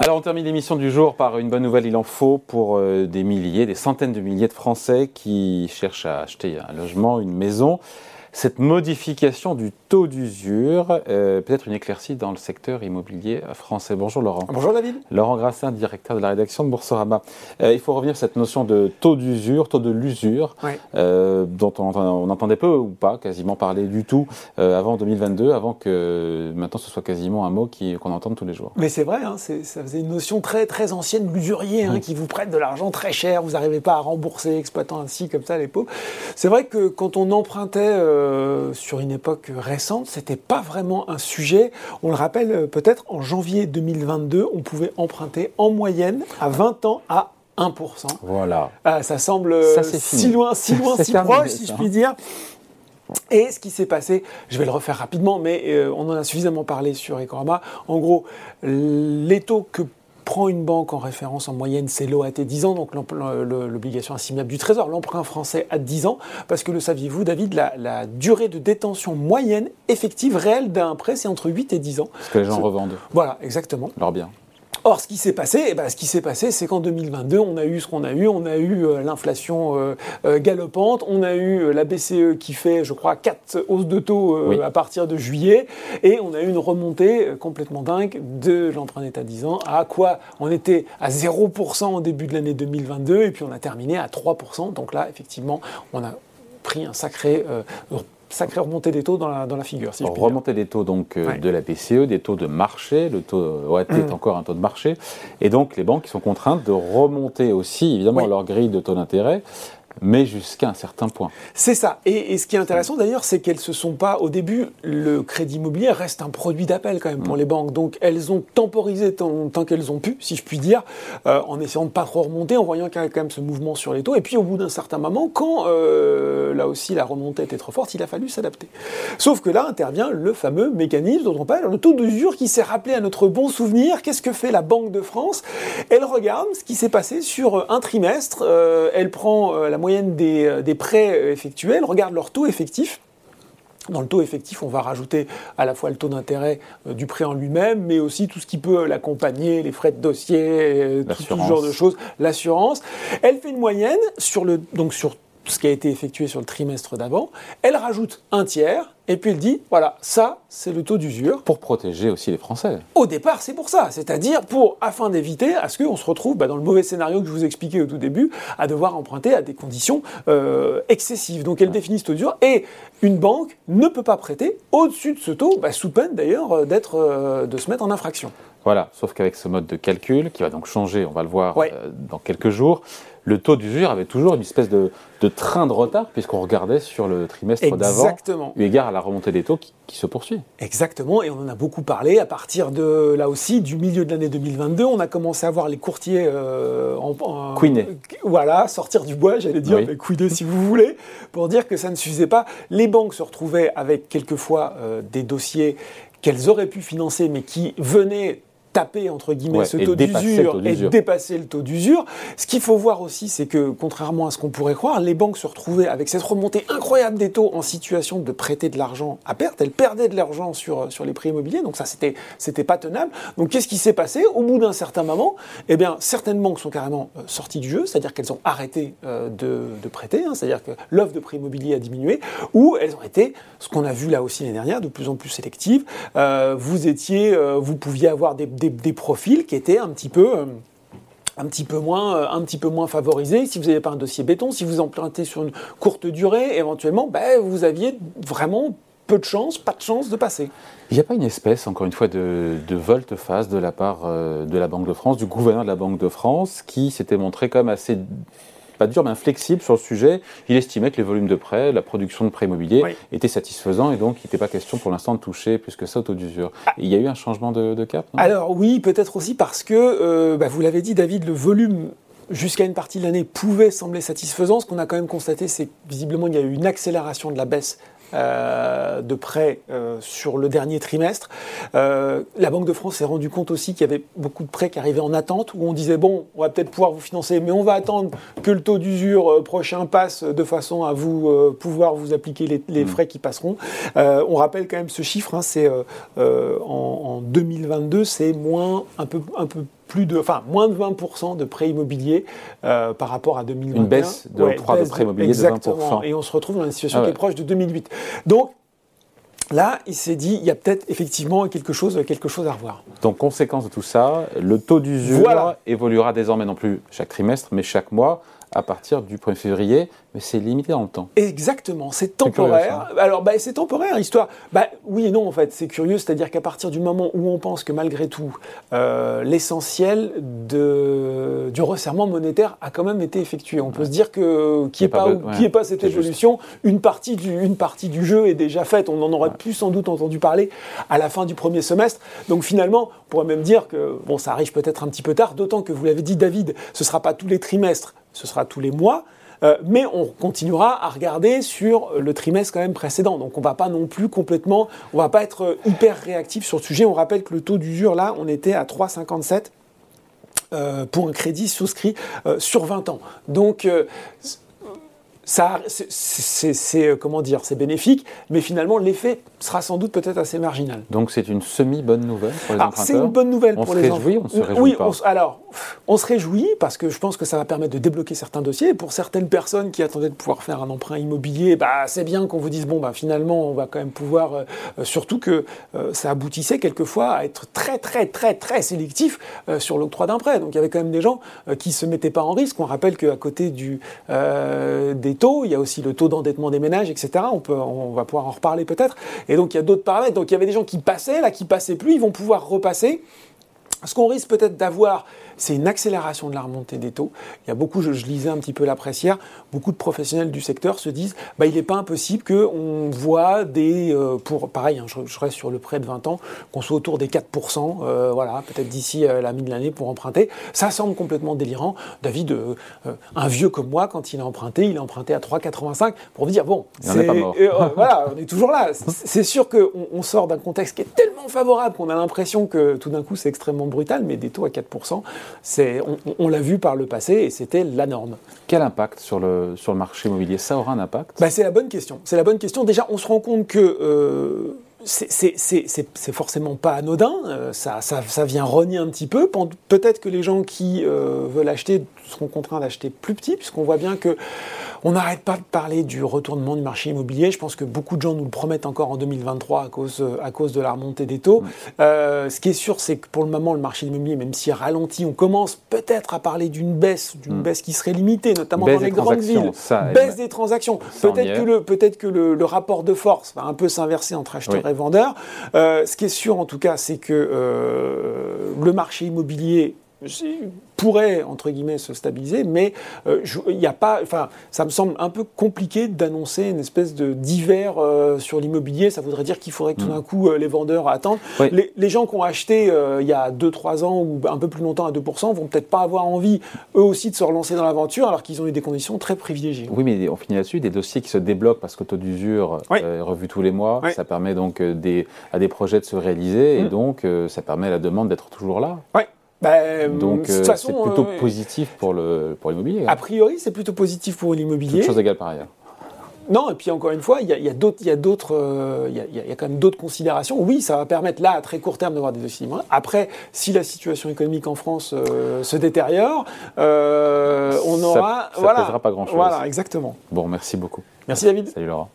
Alors on termine l'émission du jour par une bonne nouvelle, il en faut pour euh, des milliers, des centaines de milliers de Français qui cherchent à acheter un logement, une maison cette modification du taux d'usure, euh, peut-être une éclaircie dans le secteur immobilier français. Bonjour Laurent. Bonjour David. Laurent Grassin, directeur de la rédaction de Boursorama. Euh, il faut revenir sur cette notion de taux d'usure, taux de l'usure, euh, dont on, entendait peu ou pas quasiment parler du tout avant 2022, avant que maintenant ce soit quasiment un mot qu'on entende tous les jours. Mais c'est vrai, hein, ça faisait une notion très très ancienne, l'usurier, hein, qui vous prête de l'argent très cher, vous n'arrivez pas à rembourser, exploitant ainsi comme ça les pauvres. C'est vrai que quand on empruntait euh, sur une époque récente, c'était pas vraiment un sujet. On le rappelle euh, peut-être en janvier 2022, on pouvait emprunter en moyenne à 20 ans à 1%. Voilà. Ah, ça semble euh, si loin, si loin, si proche, si je puis dire. Et ce qui s'est passé, je vais le refaire rapidement, mais on en a suffisamment parlé sur Ecorama. En gros, les taux que prend une banque en référence en moyenne, c'est l'OAT 10 ans, donc l'obligation assimilable du Trésor, l'emprunt français à 10 ans, parce que le saviez-vous, David, la, durée de détention moyenne effective réelle d'un prêt, c'est entre 8 et 10 ans. Parce que les gens revendent. Voilà, exactement. Alors bien. Or, ce qui s'est passé, eh ben, ce qui s'est passé, c'est qu'en 2022, on a eu ce qu'on a eu. On a eu euh, l'inflation euh, euh, galopante, on a eu la BCE qui fait, je crois, quatre hausses de taux à partir de juillet, et on a eu une remontée complètement dingue de l'emprunt d'État 10 ans. À quoi? On était à 0% au début de l'année 2022, et puis on a terminé à 3%. Donc là, effectivement, on a pris un sacré sacrée remontée des taux dans la, dans la figure. Si remontée des taux donc euh, de la BCE, des taux de marché, le taux OAT est mmh. encore un taux de marché, et donc les banques sont contraintes de remonter aussi évidemment leur grille de taux d'intérêt mais jusqu'à un certain point. C'est ça. Et, ce qui est intéressant d'ailleurs, c'est qu'elles se sont pas, au début, le crédit immobilier reste un produit d'appel quand même pour mm. les banques. Donc elles ont temporisé tant, qu'elles ont pu, si je puis dire, euh, en essayant de pas trop remonter, en voyant qu'il y avait quand même ce mouvement sur les taux. Et puis au bout d'un certain moment, quand euh, là aussi la remontée était trop forte, il a fallu s'adapter. Sauf que là intervient le fameux mécanisme dont on parle, le taux d'usure qui s'est rappelé à notre bon souvenir. Qu'est-ce que fait la Banque de France? Elle regarde ce qui s'est passé sur un trimestre. Euh, elle prend la moyenne moyenne euh, des, prêts effectuels, regarde leur taux effectif. Dans le taux effectif, on va rajouter à la fois le taux d'intérêt euh, du prêt en lui-même, mais aussi tout ce qui peut l'accompagner, les frais de dossier, euh, tout, ce genre de choses, l'assurance. Elle fait une moyenne sur le donc sur ce qui a été effectué sur le trimestre d'avant. Elle rajoute un tiers et puis elle dit, voilà, ça, c'est le taux d'usure. Pour protéger aussi les Français. Au départ, c'est pour ça. C'est-à-dire pour, afin d'éviter à ce qu'on se retrouve bah, dans le mauvais scénario que je vous expliquais au tout début, à devoir emprunter à des conditions euh, excessives. Donc elle définit ce taux d'usure. Et une banque ne peut pas prêter au-dessus de ce taux, bah, sous peine d'ailleurs euh, d'être, euh, de se mettre en infraction. Voilà, sauf qu'avec ce mode de calcul, qui va donc changer, on va le voir dans quelques jours, le taux d'usure avait toujours une espèce de, train de retard, puisqu'on regardait sur le trimestre d'avant, eu égard à la remontée des taux qui, se poursuit. Exactement, et on en a beaucoup parlé. À partir de, là aussi, du milieu de l'année 2022, on a commencé à voir les courtiers euh, en, voilà, sortir du bois, j'allais dire, oui. si vous voulez, pour dire que ça ne suffisait pas. Les banques se retrouvaient avec quelquefois euh, des dossiers qu'elles auraient pu financer, mais qui venaient taper entre guillemets ce taux d'usure et dépasser le taux d'usure. Ce qu'il faut voir aussi, c'est que contrairement à ce qu'on pourrait croire, les banques se retrouvaient avec cette remontée incroyable des taux en situation de prêter de l'argent à perte. Elles perdaient de l'argent sur, sur les prix immobiliers, donc ça c'était c'était pas tenable. Donc qu'est-ce qui s'est passé? Au bout d'un certain moment, eh bien certaines banques sont carrément euh, sorties du jeu, c'est-à-dire qu'elles ont arrêté euh, de, de, prêter, hein. c'est-à-dire que l'offre de prix immobilier a diminué, ou elles ont été, ce qu'on a vu là aussi l'année dernière, de plus en plus sélectives. Euh, vous étiez, vous pouviez avoir des des, profils qui étaient un petit peu... Euh, un petit peu moins, euh, un petit peu moins favorisés. Si vous n'avez pas un dossier béton, si vous empruntez sur une courte durée, éventuellement, ben, vous aviez vraiment peu de chance, pas de chance de passer. Il n'y a pas une espèce, encore une fois, de, volte-face de la part euh, de la Banque de France, du gouverneur de la Banque de France, qui s'était montré comme assez pas dur, mais inflexible sur le sujet. Il estimait que les volumes de prêts, la production de prêts immobiliers étaient satisfaisants et donc il n'était pas question pour l'instant de toucher plus que ça au taux d'usure. Ah. Il y a eu un changement de, cap Alors oui, peut-être aussi parce que, euh, bah, vous l'avez dit David, le volume jusqu'à une partie de l'année pouvait sembler satisfaisant. Ce qu'on a quand même constaté, c'est que visiblement il y a eu une accélération de la baisse euh, de prêts euh, sur le dernier trimestre. Euh, la Banque de France s'est rendu compte aussi qu'il y avait beaucoup de prêts qui arrivaient en attente, où on disait, bon, on va peut-être pouvoir vous financer, mais on va attendre que le taux d'usure prochain passe de façon à vous pouvoir vous appliquer les, mmh. frais qui passeront. on rappelle quand même ce chiffre, hein, c'est en, en, 2022, c'est moins un peu, un peu plus de, enfin, moins de 20% de prêts immobiliers euh, par rapport à 2021. Une baisse de l'octroi de prêts immobiliers de 20%. Et on se retrouve dans une situation ah qui est proche de 2008. Donc, Là, il s'est dit, il y a peut-être effectivement quelque chose, quelque chose à revoir. Donc, conséquence de tout ça, le taux d'usure évoluera désormais non plus chaque trimestre, mais chaque mois à partir du 1er février, mais c'est limité dans le temps. Exactement, c'est temporaire. Alors, bah, c'est temporaire, histoire. Bah, oui et non, en fait, c'est curieux, c'est-à-dire qu'à partir du moment où on pense que malgré tout, euh, l'essentiel de, du resserrement monétaire a quand même été effectué. On peut se dire que qui n'est pas, pas, pas cette évolution, une partie, du, une partie du jeu est déjà faite. On en aurait plus sans doute entendu parler à la fin du premier semestre. Donc finalement, on pourrait même dire que bon, ça arrive peut-être un petit peu tard, d'autant que vous l'avez dit, David, ce ne sera pas tous les trimestres ce sera tous les mois. Euh, mais on continuera à regarder sur le trimestre quand même précédent. Donc on va pas non plus complètement, on va pas être hyper réactif sur le sujet. On rappelle que le taux d'usure là, on était à 3,57 euh, pour un crédit souscrit euh, sur 20 ans. Donc ça, c'est comment dire, c'est bénéfique, mais finalement l'effet sera sans doute peut-être assez marginal. Donc c'est une semi-bonne nouvelle pour les emprunteurs. C'est une bonne nouvelle pour les emprunteurs. On se réjouit, on se réjouit oui, alors on se réjouit parce que je pense que ça va permettre de débloquer certains dossiers. pour certaines personnes qui attendaient de pouvoir faire un emprunt immobilier, bah, c'est bien qu'on vous dise bon, bah, finalement, on va quand même pouvoir. Euh, euh, surtout que euh, ça aboutissait quelquefois à être très, très, très, très sélectif sur l'octroi d'un prêt. Donc il y avait quand même des gens qui ne se mettaient pas en risque. On rappelle qu'à côté du, des il y a aussi le taux d'endettement des ménages, etc. On, peut, on va pouvoir en reparler peut-être. Et donc il y a d'autres paramètres. Donc il y avait des gens qui passaient, là, qui passaient plus, ils vont pouvoir repasser. Ce qu'on risque peut-être d'avoir, c'est une accélération de la remontée des taux. Il y a beaucoup, je, lisais un petit peu la presse hier, beaucoup de professionnels du secteur se disent bah, il n'est pas impossible qu'on voit des, euh, pour pareil, hein, je, reste sur le prêt de 20 ans, qu'on soit autour des 4%, euh, voilà, peut-être d'ici euh, la mi de l'année pour emprunter. Ça semble complètement délirant. David, un vieux comme moi, quand il a emprunté, il a emprunté à 3,85 pour vous dire bon, c'est, voilà, on est toujours là. C'est sûr qu'on on sort d'un contexte qui est tellement favorable qu'on a l'impression que tout d'un coup c'est extrêmement brutal, mais des taux à 4%, on, l'a vu par le passé et c'était la norme. Quel impact sur le, sur le marché immobilier? Ça aura un impact? Bah, C'est la bonne question. C'est la bonne question. Déjà, on se rend compte que euh, c'est forcément pas anodin, euh, ça, ça, vient rogner un petit peu. Peut-être que les gens qui euh, veulent acheter seront contraints d'acheter plus petit, puisqu'on voit bien que on n'arrête pas de parler du retournement du marché immobilier. Je pense que beaucoup de gens nous le promettent encore en 2023 à cause, à cause de la remontée des taux. Euh, ce qui est sûr, c'est que pour le moment, le marché immobilier, même s'il ralentit, on commence peut-être à parler d'une baisse, d'une mm. baisse qui serait limitée, notamment dans les grandes villes. baisse des transactions. Peut-être que, le, peut que le, rapport de force va un peu s'inverser entre acheteurs et vendeurs. Euh, ce qui est sûr, en tout cas, c'est que euh, le marché immobilier pourrait, entre guillemets, se stabiliser, mais euh, il n'y a pas, enfin, ça me semble un peu compliqué d'annoncer une espèce de d'hiver euh, sur l'immobilier. Ça voudrait dire qu'il faudrait que tout mm. d'un coup, euh, les vendeurs attendent. Les, gens qui ont acheté il y a 2-3 ans ou un peu plus longtemps à 2% vont peut-être pas avoir envie, eux aussi, de se relancer dans l'aventure, alors qu'ils ont eu des conditions très privilégiées. Oui, mais on finit là-dessus, des dossiers qui se débloquent parce que le taux d'usure est revu tous les mois. Ça permet donc des, à des projets de se réaliser, et mm. donc ça permet à la demande d'être toujours là. Oui. Bah, Donc euh, c'est plutôt euh, positif pour l'immobilier. Pour a priori, c'est plutôt positif pour l'immobilier. Toute chose égale par ailleurs. Non, et puis encore une fois, il y a, d'autres, il y a d'autres, il y, a, quand même d'autres considérations. Oui, ça va permettre là à très court terme d'avoir des dossiers Après, si la situation économique en France euh, se détériore, on aura, ça, ça voilà, pas grand chose. Voilà, exactement. Bon, merci beaucoup. Merci David. Salut Laurent.